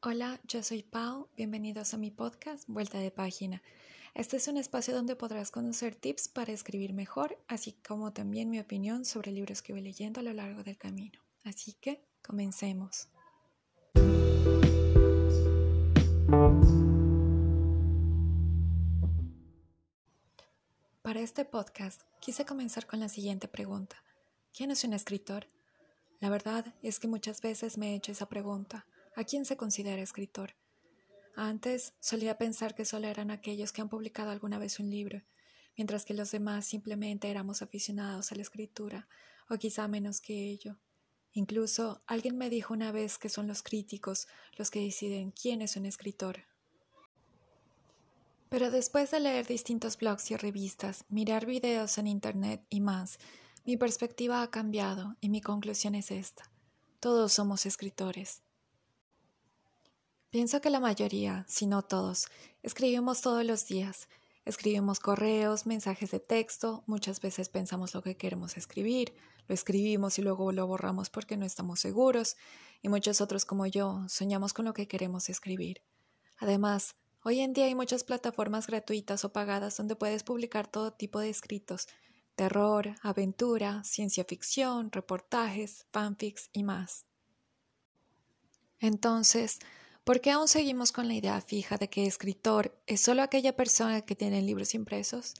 Hola, yo soy Pau, bienvenidos a mi podcast Vuelta de Página. Este es un espacio donde podrás conocer tips para escribir mejor, así como también mi opinión sobre libros que voy leyendo a lo largo del camino. Así que, comencemos. Para este podcast quise comenzar con la siguiente pregunta. ¿Quién es un escritor? La verdad es que muchas veces me he hecho esa pregunta ¿A quién se considera escritor? Antes solía pensar que solo eran aquellos que han publicado alguna vez un libro, mientras que los demás simplemente éramos aficionados a la escritura, o quizá menos que ello. Incluso alguien me dijo una vez que son los críticos los que deciden quién es un escritor. Pero después de leer distintos blogs y revistas, mirar videos en Internet y más, mi perspectiva ha cambiado y mi conclusión es esta. Todos somos escritores. Pienso que la mayoría, si no todos, escribimos todos los días. Escribimos correos, mensajes de texto, muchas veces pensamos lo que queremos escribir, lo escribimos y luego lo borramos porque no estamos seguros, y muchos otros como yo soñamos con lo que queremos escribir. Además, hoy en día hay muchas plataformas gratuitas o pagadas donde puedes publicar todo tipo de escritos, terror, aventura, ciencia ficción, reportajes, fanfics y más. Entonces, ¿Por qué aún seguimos con la idea fija de que escritor es solo aquella persona que tiene libros impresos?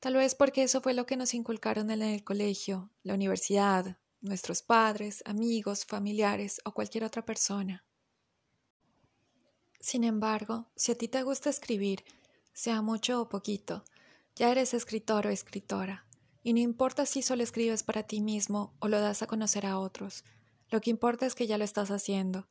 Tal vez porque eso fue lo que nos inculcaron en el colegio, la universidad, nuestros padres, amigos, familiares o cualquier otra persona. Sin embargo, si a ti te gusta escribir, sea mucho o poquito, ya eres escritor o escritora, y no importa si solo escribes para ti mismo o lo das a conocer a otros, lo que importa es que ya lo estás haciendo,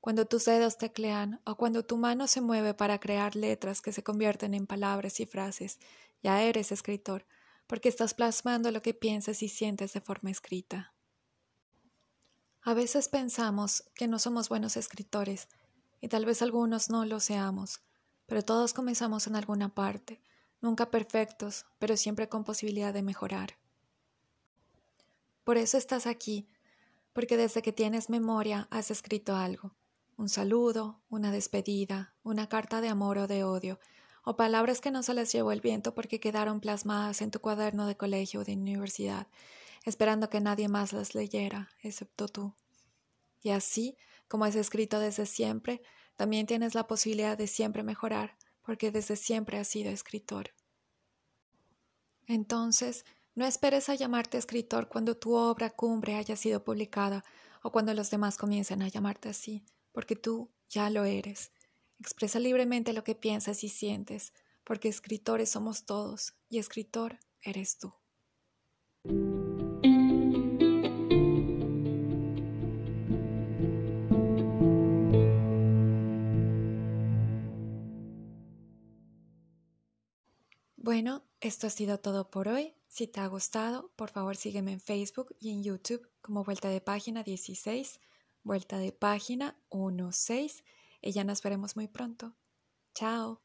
cuando tus dedos teclean o cuando tu mano se mueve para crear letras que se convierten en palabras y frases, ya eres escritor, porque estás plasmando lo que piensas y sientes de forma escrita. A veces pensamos que no somos buenos escritores, y tal vez algunos no lo seamos, pero todos comenzamos en alguna parte, nunca perfectos, pero siempre con posibilidad de mejorar. Por eso estás aquí, porque desde que tienes memoria has escrito algo un saludo, una despedida, una carta de amor o de odio, o palabras que no se las llevó el viento porque quedaron plasmadas en tu cuaderno de colegio o de universidad, esperando que nadie más las leyera, excepto tú. Y así, como es escrito desde siempre, también tienes la posibilidad de siempre mejorar, porque desde siempre has sido escritor. Entonces, no esperes a llamarte escritor cuando tu obra cumbre haya sido publicada o cuando los demás comiencen a llamarte así porque tú ya lo eres. Expresa libremente lo que piensas y sientes, porque escritores somos todos y escritor eres tú. Bueno, esto ha sido todo por hoy. Si te ha gustado, por favor sígueme en Facebook y en YouTube como Vuelta de Página 16 Vuelta de página 1.6 y ya nos veremos muy pronto. Chao.